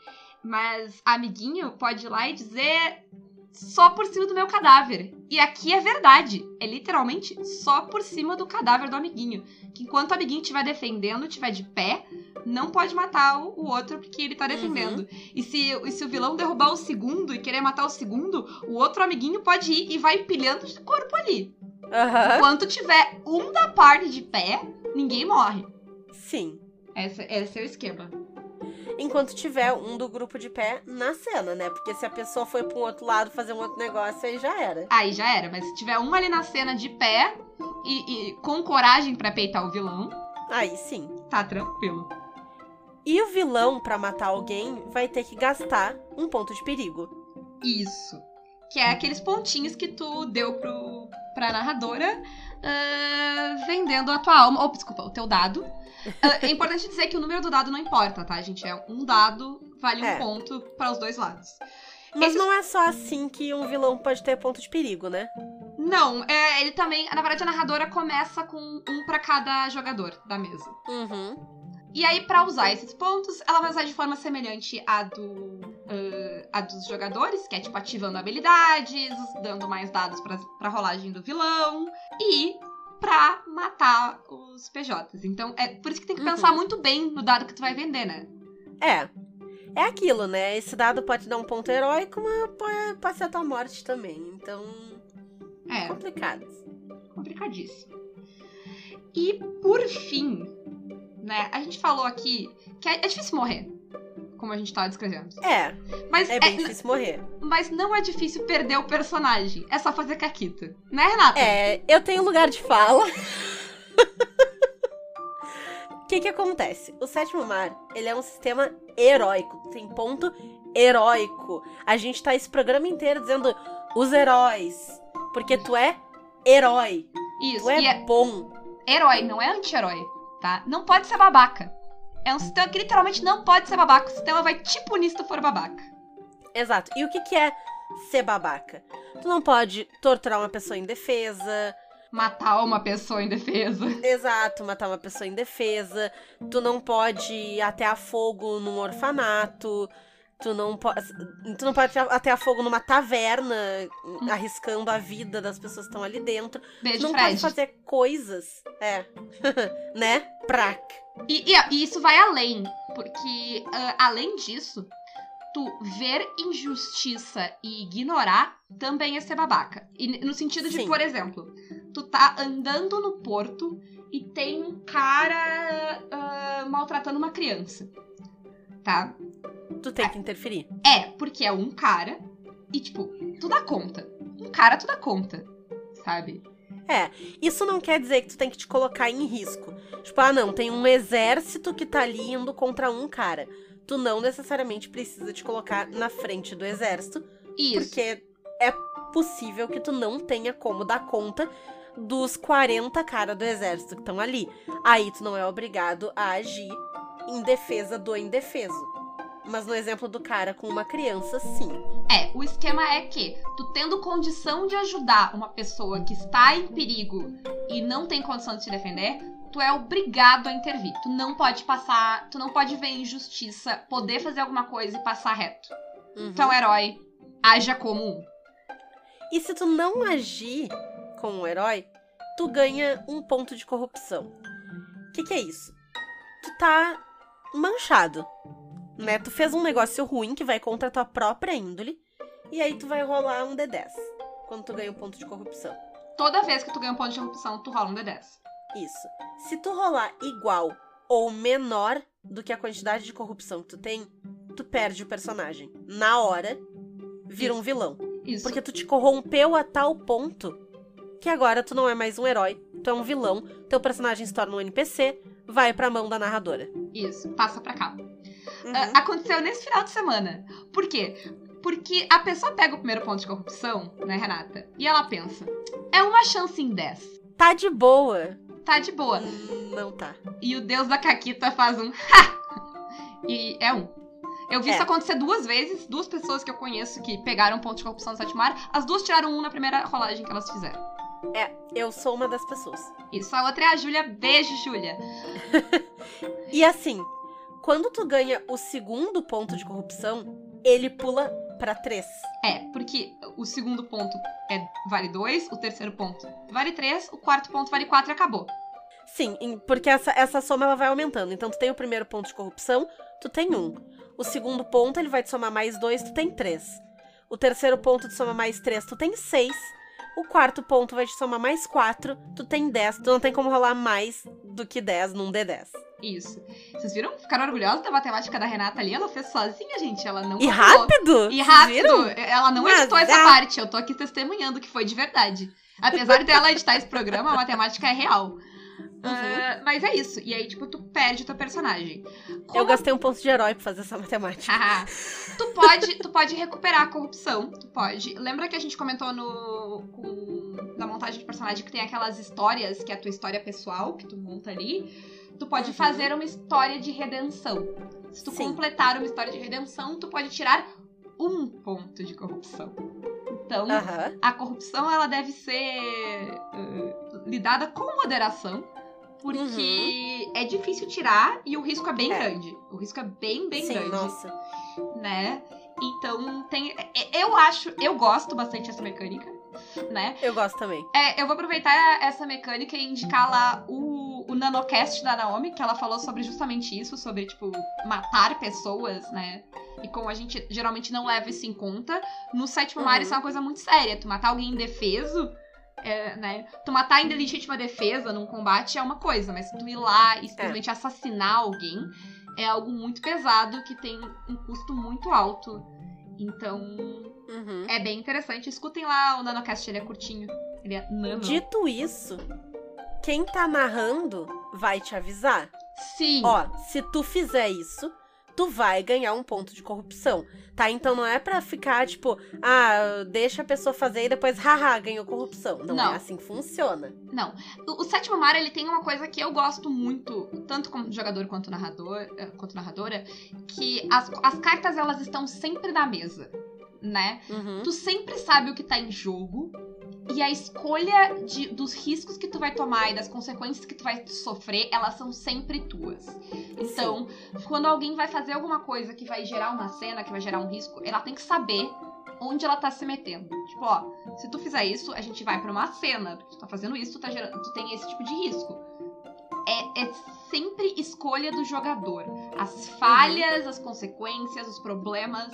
Mas a amiguinho pode ir lá e dizer só por cima do meu cadáver. E aqui é verdade. É literalmente só por cima do cadáver do amiguinho. Que enquanto o amiguinho estiver defendendo, estiver de pé, não pode matar o, outro porque ele tá defendendo. E se, e se o vilão derrubar o segundo e querer matar o segundo, o outro amiguinho pode ir e vai empilhando de corpo ali. Aham. Enquanto tiver um da parte de pé, ninguém morre. Sim. Esse, esse é o esquema. Enquanto tiver um do grupo de pé na cena, né? Porque se a pessoa foi pra um outro lado fazer um outro negócio, aí já era. Aí já era, mas se tiver um ali na cena de pé e, e com coragem pra peitar o vilão, Aí sim. tá tranquilo. E o vilão, pra matar alguém, vai ter que gastar um ponto de perigo. Isso. Que é aqueles pontinhos que tu deu pro, pra narradora ah, vendendo a tua alma. Ou, desculpa, o teu dado. Ah, é importante dizer que o número do dado não importa, tá, gente? É um dado, vale É. um ponto para os dois lados. Mas Esses- não é só assim que um vilão pode ter ponto de perigo, né? Não, é, ele também. Na verdade, a narradora começa com um pra cada jogador da mesa. Uhum. E aí, pra usar esses pontos, ela vai usar de forma semelhante à do, ah, à dos jogadores, que é tipo ativando habilidades, dando mais dados pra, pra rolagem do vilão e pra matar os PJs. Então, é por isso que tem que Uhum. pensar muito bem no dado que tu vai vender, né? É. É aquilo, né? Esse dado pode dar um ponto heróico, mas pode, pode ser a tua morte também. Então, É, complicado. complicadíssimo. E por fim, né, a gente falou aqui que é, é difícil morrer, como a gente tava descrevendo. É, Mas é bem difícil morrer. Mas não é difícil perder o personagem. É só fazer caquita. Né, Renata? É, eu tenho lugar de fala. O que que acontece? O sétimo mar, ele é um sistema heróico. Tem ponto heróico. A gente tá esse programa inteiro dizendo os heróis. Porque tu é herói. Isso. Tu é, é bom. herói, não é anti-herói, tá? Não pode ser babaca. É um sistema que literalmente não pode ser babaca. O sistema vai te punir se tu for babaca. Exato. E o que, que é ser babaca? Tu não pode torturar uma pessoa indefesa. Matar uma pessoa em defesa. Exato, matar uma pessoa indefesa. Tu não pode atear fogo num orfanato. Tu não pode. Tu não pode atear fogo numa taverna, arriscando a vida das pessoas que estão ali dentro. Tu Beijo, não Fred. pode fazer coisas. É. né? Prac. E, e- e isso vai além, porque ah, além disso, tu ver injustiça e ignorar também é ser babaca. E no sentido de, Sim. por exemplo, tu tá andando no porto e tem um cara ah, maltratando uma criança. Tá? Tu tem que interferir. É, porque é um cara e, tipo, tu dá conta. Um cara, tu dá conta. Sabe? Isso não quer dizer que tu tem que te colocar em risco. Tipo, ah, não, tem um exército que tá ali indo contra um cara. Tu não necessariamente precisa te colocar na frente do exército, Isso. porque é possível que tu não tenha como dar conta dos 40 caras do exército que estão ali. Aí tu não é obrigado a agir em defesa do indefeso. Mas no exemplo do cara com uma criança, sim. É, o esquema é que tu tendo condição de ajudar uma pessoa que está em perigo e não tem condição de se defender, tu é obrigado a intervir. Tu não pode passar, tu não pode ver injustiça, poder fazer alguma coisa e passar reto. Uhum. Um herói, haja como um. E se tu não agir como um herói, tu ganha um ponto de corrupção. O que, que é isso? Tu tá manchado, né? Tu fez um negócio ruim que vai contra a tua própria índole, e aí tu vai rolar um D10 quando tu ganha um ponto de corrupção. Toda vez que tu ganha um ponto de corrupção, tu rola um D10. Isso. Se tu rolar igual ou menor do que a quantidade de corrupção que tu tem, tu perde o personagem. Na hora, vira um vilão. Isso. Porque tu te corrompeu a tal ponto que agora tu não é mais um herói, tu é um vilão, teu personagem se torna um NPC, vai pra mão da narradora. Isso, passa pra cá. Uhum. Aconteceu nesse final de semana. Por quê? Porque a pessoa pega o primeiro ponto de corrupção, né, Renata? E ela pensa: é uma chance em 10. Tá de boa. Tá de boa. Hum, Não tá. E o deus da Caquita faz um ha! E é um. Eu vi É. isso acontecer duas vezes, duas pessoas que eu conheço que pegaram ponto de corrupção no sétimo ar, as duas tiraram um na primeira rolagem que elas fizeram. É, eu sou uma das pessoas. Isso, a outra é a Júlia. Beijo, Júlia. E assim, quando tu ganha o segundo ponto de corrupção, ele pula pra três. É, porque o segundo ponto é vale 2, o terceiro ponto vale 3, o quarto ponto vale 4 e acabou. Sim, porque essa, essa soma ela vai aumentando. Então tu tem o primeiro ponto de corrupção, tu tem um. O segundo ponto ele vai te somar mais dois, tu tem três. O terceiro ponto te soma mais três, tu tem seis. O quarto ponto vai te somar mais quatro, tu tem dez. Tu não tem como rolar mais do que 10 num D10. Isso. Vocês viram? Ficaram orgulhosos da matemática da Renata ali? Ela fez sozinha, gente. Ela não E calculou. rápido! E rápido. viram? Ela não Mas editou essa é. parte. Eu tô aqui testemunhando que foi de verdade. Apesar dela editar esse programa, a matemática é real. Ah, mas é isso. E aí, tipo, tu perde o teu personagem. Eu Como gastei um ponto de herói pra fazer essa matemática. Tu pode, tu pode recuperar a corrupção, tu pode. Lembra que a gente comentou no com- na montagem de personagem que tem aquelas histórias, que é a tua história pessoal que tu monta ali? Tu pode Uhum. fazer uma história de redenção. Se tu Sim. completar uma história de redenção, tu pode tirar um ponto de corrupção. Então, Aham. a corrupção ela deve ser uh, lidada com moderação, porque é difícil tirar e o risco é bem Uhum. É. grande. O risco é bem, bem Sim, grande nossa. né? Então tem. é- Eu acho, eu gosto bastante dessa mecânica, né? Eu gosto também. É, eu vou aproveitar essa mecânica e indicar lá o, o Nanocast da Naomi, que ela falou sobre justamente isso, sobre, tipo, matar pessoas, né? E como a gente geralmente não leva isso em conta, no sétimo mar Uhum. isso é uma coisa muito séria. Tu matar alguém indefeso. É, né? Tu matar em legítima defesa num combate é uma coisa, mas tu ir lá e simplesmente assassinar alguém é algo muito pesado que tem um custo muito alto. Então, Uhum. é bem interessante. Escutem lá o Nanocast, ele é curtinho. Ele é nano. Dito isso, quem tá narrando vai te avisar. Sim. Ó, se tu fizer isso, tu vai ganhar um ponto de corrupção, tá? Então não é pra ficar, tipo, ah, deixa a pessoa fazer e depois, haha, ganhou corrupção. Não, Não. é assim que funciona. Não. O, o sétimo mar, ele tem uma coisa que eu gosto muito, tanto como jogador quanto narrador, eh, quanto narradora, que as, as cartas elas estão sempre na mesa, né? Uhum. Tu sempre sabe o que tá em jogo. E a escolha de- dos riscos que tu vai tomar e das consequências que tu vai sofrer, elas são sempre tuas. Então, quando alguém vai fazer alguma coisa que vai gerar uma cena, que vai gerar um risco, ela tem que saber onde ela tá se metendo. Tipo, ó, se tu fizer isso, a gente vai pra uma cena. Tu tá fazendo isso, tu, tá gerando, tu tem esse tipo de risco. É, é sempre escolha do jogador. As falhas, as consequências, os problemas,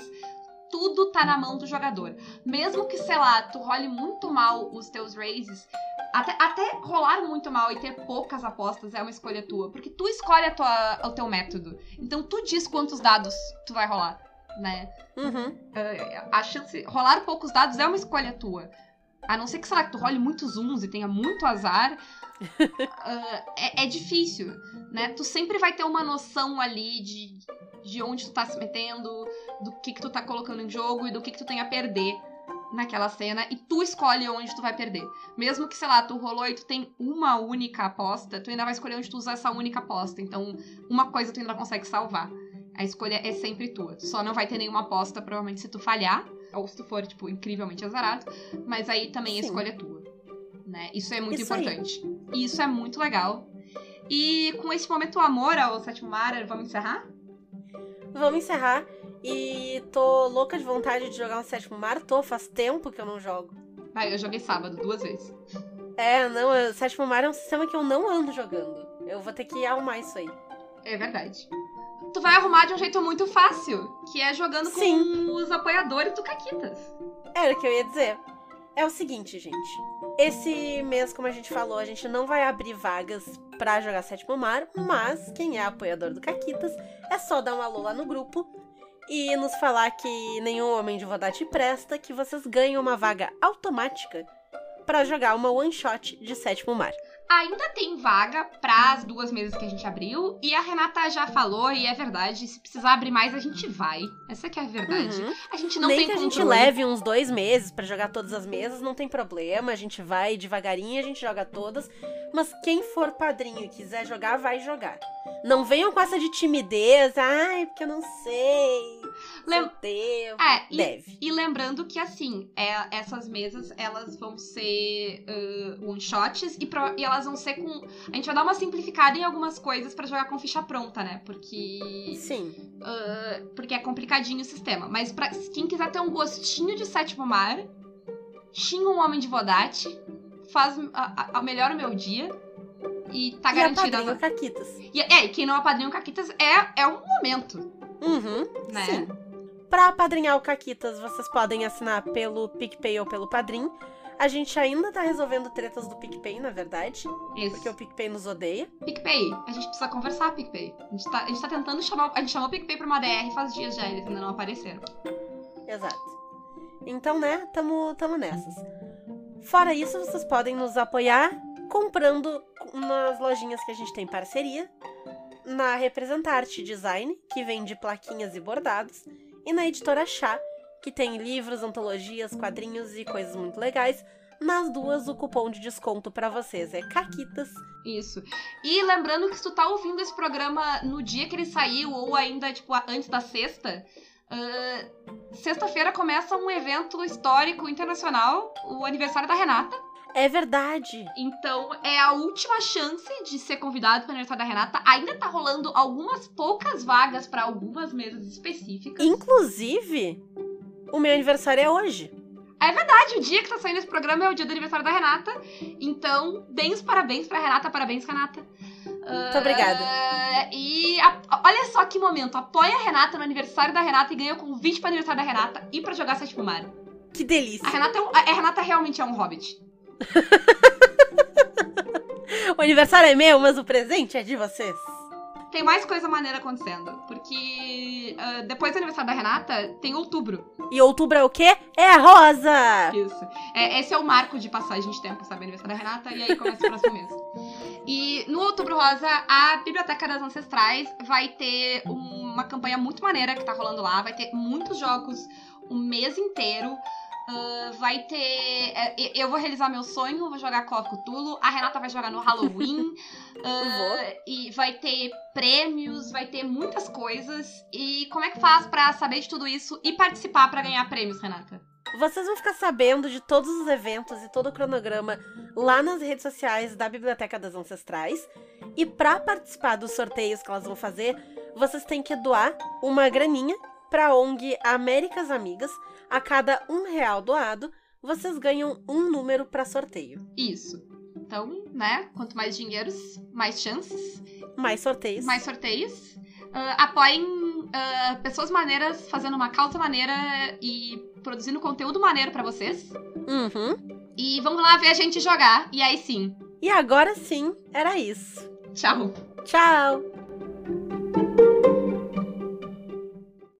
tudo tá na mão do jogador. Mesmo que, sei lá, tu role muito mal os teus raises, até, até rolar muito mal e ter poucas apostas é uma escolha tua. Porque tu escolhe a tua, o teu método. Então tu diz quantos dados tu vai rolar, né? Uhum. Eh, a chance. Rolar poucos dados é uma escolha tua. A não ser que, sei lá, que tu role muitos uns e tenha muito azar. ah, é, é difícil, né? Tu sempre vai ter uma noção ali de, de onde tu tá se metendo, do que que tu tá colocando em jogo e do que que tu tem a perder naquela cena. E tu escolhe onde tu vai perder. Mesmo que, sei lá, tu rolou e tu tem uma única aposta, tu ainda vai escolher onde tu usa essa única aposta. Então, uma coisa tu ainda consegue salvar. A escolha é sempre tua. Tu só não vai ter nenhuma aposta, provavelmente, se tu falhar. Ou se tu for, tipo, incrivelmente azarado. Mas aí também a Sim. escolha é tua. Né? Isso é muito Isso aí. importante. E isso é muito legal. E com esse momento amor ao sétimo mar, vamos encerrar? Vamos encerrar. E tô louca de vontade de jogar um sétimo mar. Tô, faz tempo que eu não jogo. Vai, eu joguei sábado duas vezes. É, não, o sétimo mar é um sistema que eu não ando jogando. Eu vou ter que arrumar isso aí. É verdade. Tu vai arrumar de um jeito muito fácil, que é jogando com Sim. os apoiadores do Caquitas. Era o que eu ia dizer. É o seguinte, gente. Esse mês, como a gente falou, a gente não vai abrir vagas pra jogar Sétimo Mar, mas quem é apoiador do Caquitas é só dar um alô lá no grupo e nos falar que nenhum homem de Vodate presta, que vocês ganham uma vaga automática pra jogar uma one shot de Sétimo Mar. Ainda tem vaga para as duas mesas que a gente abriu. E a Renata já falou, e é verdade, se precisar abrir mais, a gente vai. Essa que é a verdade. Uhum. A gente não Nem tem que a gente leve uns dois meses pra jogar todas as mesas, não tem problema. A gente vai devagarinho, a gente joga todas. Mas quem for padrinho e quiser jogar, vai jogar. Não venham com essa de timidez. Ai, porque eu não sei. Lem- devo. É, e, Deve. e lembrando que, assim, é, essas mesas, elas vão ser uh, one-shots e, pro- e elas vão ser com... A gente vai dar uma simplificada em algumas coisas pra jogar com ficha pronta, né? Porque... Sim. uh, porque é complicadinho o sistema. Mas pra quem quiser ter um gostinho de Sétimo Mar, xinga um Homem de Vodate, faz a, a, melhora o meu dia e tá e garantida... padrinho Caquitas. E, é, e quem não apadrinha o Caquitas é, é um momento, Uhum. né? Sim. Pra apadrinhar o Caquitas, vocês podem assinar pelo PicPay ou pelo Padrim. A gente ainda tá resolvendo tretas do PicPay, na verdade. Isso. Porque o PicPay nos odeia. PicPay, a gente precisa conversar, PicPay. A gente tá, a gente tá tentando chamar. A gente chamou o PicPay pra uma DR faz dias já, eles ainda não apareceram. Exato. Então, né, tamo, tamo nessas. Fora isso, vocês podem nos apoiar comprando nas lojinhas que a gente tem parceria. Na Representarte Design, que vende plaquinhas e bordados. E na Editora Chá, que tem livros, antologias, quadrinhos e coisas muito legais. Nas duas, o cupom de desconto pra vocês é CAQUITAS. Isso. E lembrando que se tu tá ouvindo esse programa no dia que ele saiu, ou ainda, tipo, antes da sexta. ah, Sexta-feira começa um evento histórico internacional, o aniversário da Renata. É verdade! Então é a última chance de ser convidado para o aniversário da Renata. Ainda tá rolando algumas poucas vagas para algumas mesas específicas. Inclusive, o meu aniversário é hoje. verdade, o dia que tá saindo esse programa é o dia do aniversário da Renata. Então, deem os parabéns pra Renata. Parabéns, Renata. Muito obrigada. e a- olha só que momento. Apoia a Renata no aniversário da Renata e ganha convite pro aniversário da Renata e pra jogar Sétimo Mar. Que delícia! A Renata, é um- a Renata realmente é um hobbit. O aniversário é meu, mas o presente é de vocês. tem mais coisa maneira acontecendo. Porque uh, depois do aniversário da Renata, tem outubro. E outubro é o quê? É rosa! Isso. É, esse é o marco de passagem de tempo, sabe? Aniversário da Renata, e aí começa o próximo mês. E no Outubro Rosa, a Biblioteca das Ancestrais vai ter uma campanha muito maneira que tá rolando lá. Vai ter muitos jogos o mês inteiro. Uh, vai ter. É, eu vou realizar meu sonho, vou jogar Call of Cthulhu. A Renata vai jogar no Halloween. uh, e vai ter prêmios, vai ter muitas coisas. E como é que faz para saber de tudo isso e participar para ganhar prêmios, Renata? Vocês vão ficar sabendo de todos os eventos e todo o cronograma lá nas redes sociais da Biblioteca das Ancestrais. E para participar dos sorteios que elas vão fazer, vocês têm que doar uma graninha para a ONG Américas Amigas a cada um real doado, vocês ganham um número para sorteio. Isso. Então, né? Quanto mais dinheiros, mais chances. Mais sorteios. Mais sorteios. Uh, apoiem uh, pessoas maneiras fazendo uma causa maneira e produzindo conteúdo maneiro para vocês. Uhum. E vamos lá ver a gente jogar. E aí sim. E agora sim, era isso. Tchau. Tchau.